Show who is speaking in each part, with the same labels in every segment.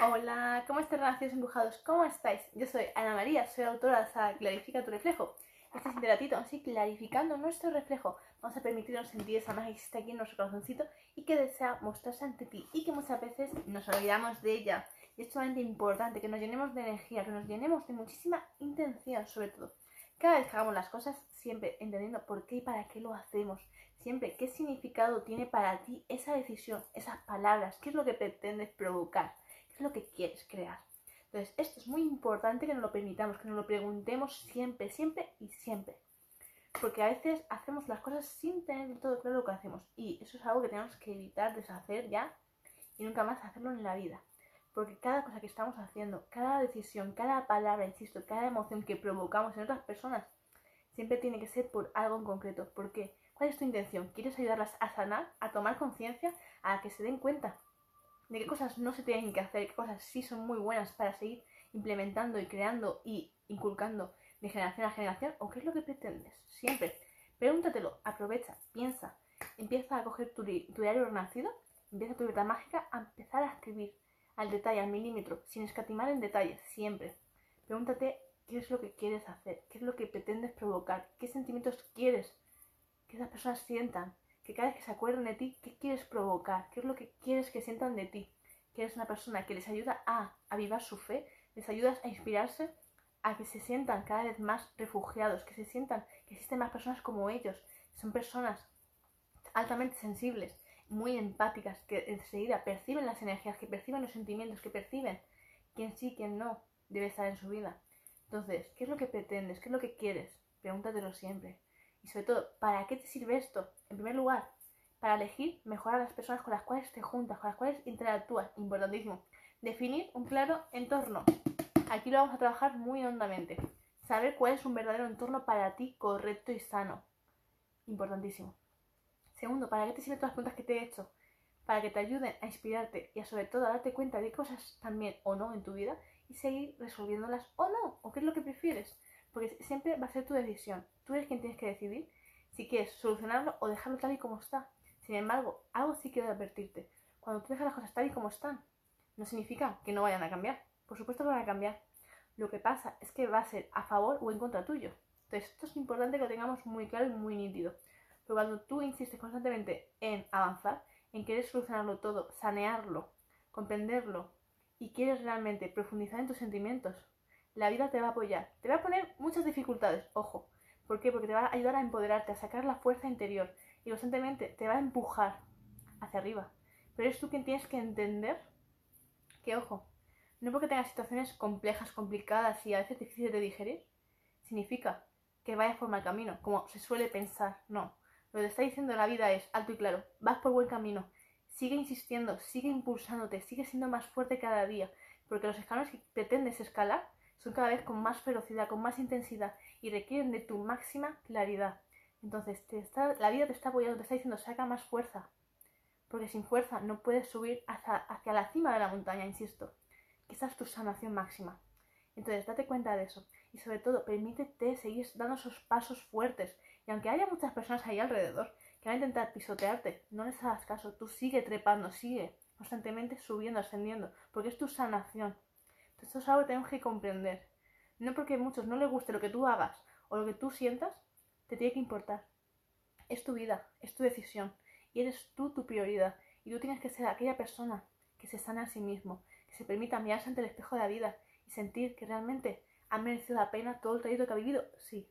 Speaker 1: Hola, ¿cómo estáis, renacidos embrujados? ¿Cómo estáis? Yo soy Ana María, soy autora de esa Clarifica tu reflejo. Este siguiente ratito, así clarificando nuestro reflejo, vamos a permitirnos sentir esa magia que existe aquí en nuestro corazoncito y que desea mostrarse ante ti y que muchas veces nos olvidamos de ella. Y es sumamente importante que nos llenemos de energía, que nos llenemos de muchísima intención, sobre todo. Cada vez que hagamos las cosas, siempre entendiendo por qué y para qué lo hacemos. Siempre qué significado tiene para ti esa decisión, esas palabras, qué es lo que pretendes provocar, lo que quieres crear. Entonces, esto es muy importante que nos lo permitamos, que nos lo preguntemos siempre, siempre y siempre. Porque a veces hacemos las cosas sin tener todo claro lo que hacemos. Y eso es algo que tenemos que evitar, deshacer ya y nunca más hacerlo en la vida. Porque cada cosa que estamos haciendo, cada decisión, cada palabra, insisto, cada emoción que provocamos en otras personas, siempre tiene que ser por algo en concreto. ¿Por qué? ¿Cuál es tu intención? ¿Quieres ayudarlas a sanar, a tomar conciencia, a que se den cuenta de qué cosas no se tienen que hacer, qué cosas sí son muy buenas para seguir implementando y creando y inculcando de generación a generación, o qué es lo que pretendes. Siempre. Pregúntatelo, aprovecha, piensa, empieza a coger tu, diario renacido, empieza tu vida mágica a empezar a escribir al detalle, al milímetro, sin escatimar en detalles, siempre. Pregúntate qué es lo que quieres hacer, qué es lo que pretendes provocar, qué sentimientos quieres que esas personas sientan, que cada vez que se acuerden de ti, ¿qué quieres provocar? ¿Qué es lo que quieres que sientan de ti? Que eres una persona que les ayuda a avivar su fe, les ayudas a inspirarse, a que se sientan cada vez más refugiados, que se sientan que existen más personas como ellos. Son personas altamente sensibles, muy empáticas, que enseguida perciben las energías, que perciben los sentimientos, que perciben quién sí, quién no debe estar en su vida. Entonces, ¿qué es lo que pretendes? ¿Qué es lo que quieres? Pregúntatelo siempre. Y sobre todo, ¿para qué te sirve esto? En primer lugar, para elegir mejor a las personas con las cuales te juntas, con las cuales interactúas. Importantísimo. Definir un claro entorno. Aquí lo vamos a trabajar muy hondamente. Saber cuál es un verdadero entorno para ti correcto y sano. Importantísimo. Segundo, ¿para qué te sirven todas las preguntas que te he hecho? Para que te ayuden a inspirarte y a sobre todo a darte cuenta de cosas también o no en tu vida y seguir resolviéndolas o no, o qué es lo que prefieres. Porque siempre va a ser tu decisión. Tú eres quien tienes que decidir si quieres solucionarlo o dejarlo tal y como está. Sin embargo, algo sí quiero advertirte. Cuando tú dejas las cosas tal y como están, no significa que no vayan a cambiar. Por supuesto que van a cambiar. Lo que pasa es que va a ser a favor o en contra tuyo. Entonces, esto es importante que lo tengamos muy claro y muy nítido. Pero cuando tú insistes constantemente en avanzar, en querer solucionarlo todo, sanearlo, comprenderlo, y quieres realmente profundizar en tus sentimientos, la vida te va a apoyar. Te va a poner muchas dificultades, ojo. ¿Por qué? Porque te va a ayudar a empoderarte, a sacar la fuerza interior y constantemente te va a empujar hacia arriba. Pero eres tú quien tienes que entender que, ojo, no porque tengas situaciones complejas, complicadas y a veces difíciles de digerir, significa que vayas por mal camino, como se suele pensar. No. Lo que te está diciendo la vida es alto y claro, vas por buen camino. Sigue insistiendo, sigue impulsándote, sigue siendo más fuerte cada día, porque los escalones que pretendes escalar son cada vez con más ferocidad, con más intensidad y requieren de tu máxima claridad. Entonces, la vida te está apoyando, te está diciendo, saca más fuerza. Porque sin fuerza no puedes subir hacia, hacia la cima de la montaña, insisto. Que esa es tu sanación máxima. Entonces, date cuenta de eso. Y sobre todo, permítete seguir dando esos pasos fuertes. Y aunque haya muchas personas ahí alrededor que van a intentar pisotearte, no les hagas caso. Tú sigue trepando, sigue constantemente subiendo, ascendiendo. Porque es tu sanación. Esto es algo que tenemos que comprender. No porque a muchos no les guste lo que tú hagas o lo que tú sientas, te tiene que importar. Es tu vida, es tu decisión y eres tú tu prioridad. Y tú tienes que ser aquella persona que se sana a sí mismo, que se permita mirarse ante el espejo de la vida y sentir que realmente ha merecido la pena todo el trayecto que ha vivido. Sí,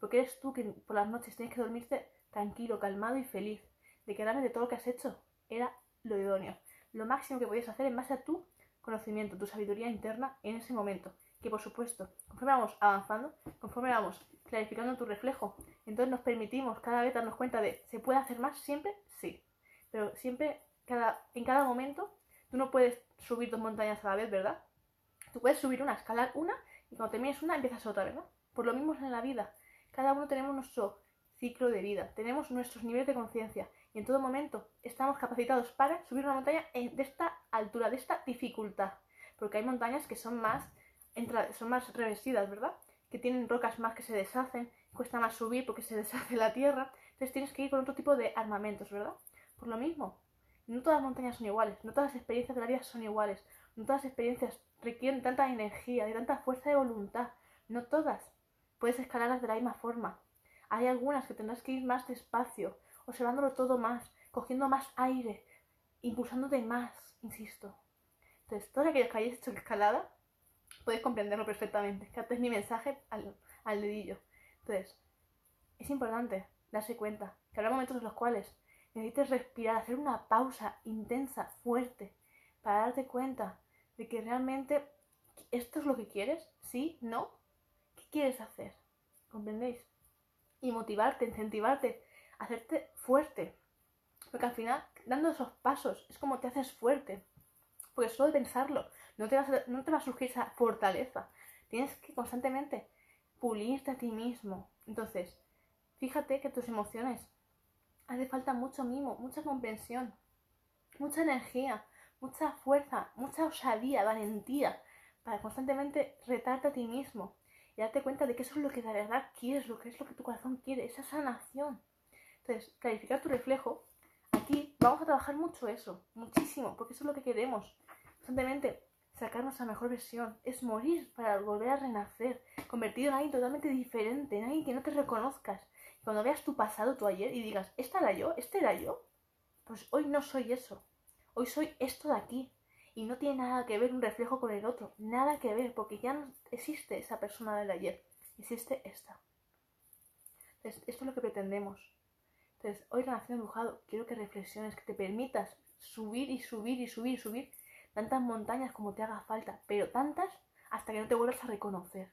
Speaker 1: porque eres tú que por las noches tienes que dormirte tranquilo, calmado y feliz, de que realmente todo lo que has hecho era lo idóneo, lo máximo que podías hacer en base a tú conocimiento, tu sabiduría interna en ese momento. Que por supuesto, conforme vamos avanzando, conforme vamos clarificando tu reflejo, entonces nos permitimos cada vez darnos cuenta de, ¿se puede hacer más siempre? Sí. Pero siempre, cada, en cada momento, tú no puedes subir dos montañas a la vez, ¿verdad? Tú puedes subir una, escalar una, y cuando termines una, empiezas otra, ¿verdad? Por lo mismo en la vida. Cada uno tenemos nuestro ciclo de vida, tenemos nuestros niveles de conciencia y en todo momento estamos capacitados para subir una montaña de esta altura, de esta dificultad. Porque hay montañas que son más, son más revestidas, ¿verdad? Que tienen rocas más que se deshacen, cuesta más subir porque se deshace la tierra. Entonces tienes que ir con otro tipo de armamentos, ¿verdad? Por lo mismo, no todas las montañas son iguales, no todas las experiencias de la son iguales. No todas las experiencias requieren tanta energía, de tanta fuerza de voluntad. No todas. Puedes escalarlas de la misma forma. Hay algunas que tendrás que ir más despacio, observándolo todo más, cogiendo más aire, impulsándote más, insisto. Entonces, todos aquellos que hayáis hecho escalada, podéis comprenderlo perfectamente. Que mi mensaje al, al dedillo. Entonces, es importante darse cuenta que habrá momentos en los cuales necesites respirar, hacer una pausa intensa, fuerte, para darte cuenta de que realmente esto es lo que quieres, ¿sí? ¿No? ¿Qué quieres hacer? ¿Comprendéis? Y motivarte, incentivarte, hacerte fuerte. Porque al final, dando esos pasos, es como te haces fuerte. Porque solo pensarlo, no te, no te va a surgir esa fortaleza. Tienes que constantemente pulirte a ti mismo. Entonces, fíjate que tus emociones hace falta mucho mimo, mucha comprensión, mucha energía, mucha fuerza, mucha osadía, valentía, para constantemente retarte a ti mismo y darte cuenta de que eso es lo que de verdad quieres, lo que es lo que tu corazón quiere, esa sanación. Entonces, clarificar tu reflejo, aquí vamos a trabajar mucho eso, muchísimo, porque eso es lo que queremos. Constantemente sacar nuestra mejor versión, es morir para volver a renacer, convertido en alguien totalmente diferente, en alguien que no te reconozcas. Cuando veas tu pasado, tu ayer, y digas, ¿esta era yo? ¿Este era yo? Pues hoy no soy eso. Hoy soy esto de aquí. Y no tiene nada que ver un reflejo con el otro. Nada que ver, porque ya no existe esa persona del ayer. Existe esta. Entonces, esto es lo que pretendemos. Entonces, hoy Renación Embrujado, quiero que reflexiones, que te permitas subir y subir y subir y subir tantas montañas como te haga falta, pero tantas hasta que no te vuelvas a reconocer.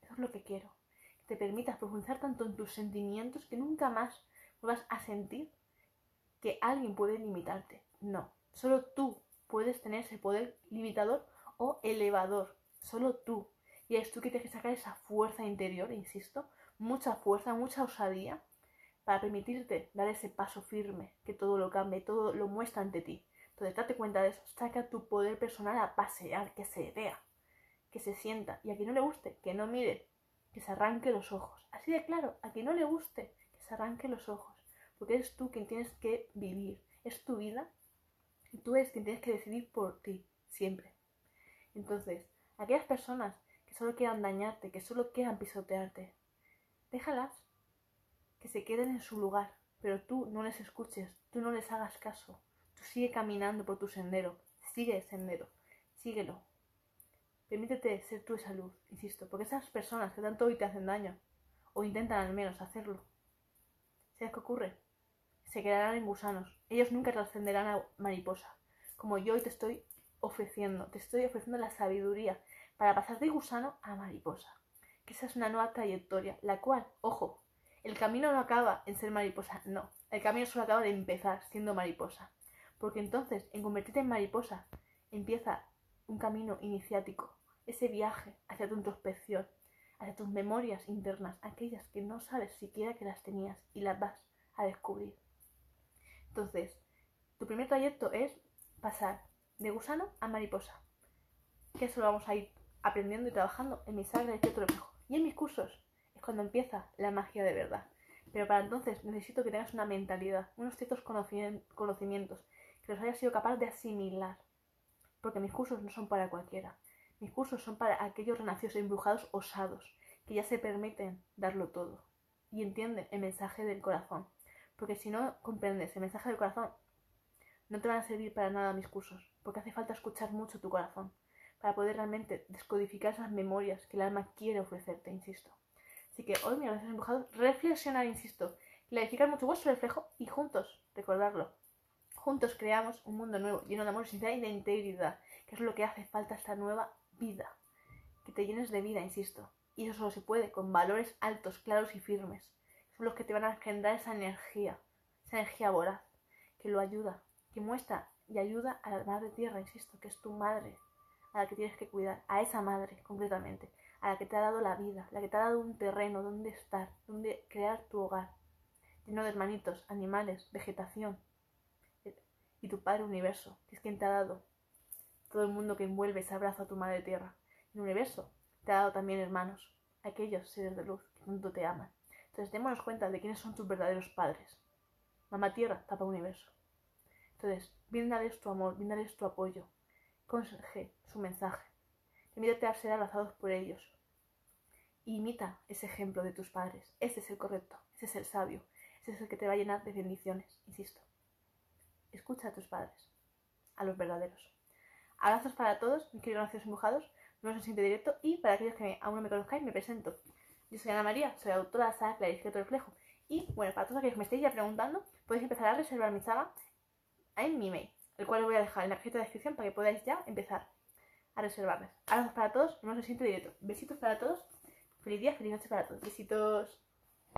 Speaker 1: Eso es lo que quiero. Que te permitas profundizar tanto en tus sentimientos que nunca más vuelvas a sentir que alguien puede limitarte. No, Solo tú puedes tener ese poder limitador o elevador. Solo tú. Y es tú que tienes que sacar esa fuerza interior, insisto, mucha fuerza, mucha osadía, para permitirte dar ese paso firme, que todo lo cambie, todo lo muestra ante ti. Entonces, date cuenta de eso, saca tu poder personal a pasear, que se vea, que se sienta. Y a quien no le guste, que no mire, que se arranque los ojos. Así de claro, a quien no le guste, que se arranque los ojos. Porque eres tú quien tienes que vivir. Es tu vida y tú eres quien tienes que decidir por ti, siempre. Entonces, aquellas personas que solo quieran dañarte, que solo quieran pisotearte, déjalas que se queden en su lugar, pero tú no les escuches, tú no les hagas caso. Tú sigue caminando por tu sendero, sigue el sendero, síguelo. Permítete ser tú esa luz, insisto, porque esas personas que tanto hoy te hacen daño, o intentan al menos hacerlo, ¿sabes qué ocurre? se quedarán en gusanos. Ellos nunca trascenderán a mariposa. Como yo hoy te estoy ofreciendo, te estoy ofreciendo la sabiduría para pasar de gusano a mariposa. Que esa es una nueva trayectoria, la cual, ojo, el camino no acaba en ser mariposa, no. El camino solo acaba de empezar siendo mariposa. Porque entonces, en convertirte en mariposa, empieza un camino iniciático, ese viaje hacia tu introspección, hacia tus memorias internas, aquellas que no sabes siquiera que las tenías y las vas a descubrir. Entonces, tu primer trayecto es pasar de gusano a mariposa. Que eso lo vamos a ir aprendiendo y trabajando en mi sangre de reflejo. Y en mis cursos cuando empieza la magia de verdad. Pero para entonces necesito que tengas una mentalidad, unos ciertos conocimientos, que los hayas sido capaz de asimilar. Porque mis cursos no son para cualquiera. Mis cursos son para aquellos renacidos embrujados osados, que ya se permiten darlo todo y entienden el mensaje del corazón. Porque si no comprendes el mensaje del corazón, no te van a servir para nada mis cursos, porque hace falta escuchar mucho tu corazón para poder realmente descodificar esas memorias que el alma quiere ofrecerte, insisto. Así que hoy, me habéis empujado reflexionar, insisto, clarificar mucho vuestro reflejo y juntos, recordarlo, juntos creamos un mundo nuevo, lleno de amor, sinceridad y de integridad, que es lo que hace falta esta nueva vida, que te llenes de vida, insisto. Y eso solo se puede con valores altos, claros y firmes. Los que te van a generar esa energía, esa energía voraz, que lo ayuda, que muestra y ayuda a la madre tierra, insisto, que es tu madre, a la que tienes que cuidar, a esa madre concretamente, a la que te ha dado la vida, la que te ha dado un terreno donde estar, donde crear tu hogar, lleno de hermanitos, animales, vegetación, y tu Padre Universo, que es quien te ha dado todo el mundo que envuelve ese abrazo a tu Madre Tierra. El universo te ha dado también hermanos, aquellos seres de luz que tanto te aman. Entonces démonos cuenta de quiénes son tus verdaderos padres. Mamá Tierra, tapa universo. Entonces, bríndales tu amor, bríndales tu apoyo. consigue su mensaje. Permítete a ser abrazados por ellos. Imita ese ejemplo de tus padres. Ese es el correcto, ese es el sabio, ese es el que te va a llenar de bendiciones, insisto. Escucha a tus padres, a los verdaderos. Abrazos para todos, mis queridos nacidos embujados, no se siente directo y para aquellos que aún no me conozcáis, me presento. Yo soy Ana María, soy autora de la saga Clarifica tu reflejo. Y bueno, para todos aquellos que me estéis ya preguntando, podéis empezar a reservar mi saga en mi email, el cual os voy a dejar en la cajita de descripción para que podáis ya empezar a reservarlas. Abrazos para todos, no se siente directo. Besitos para todos. Feliz día, feliz noche para todos. Besitos.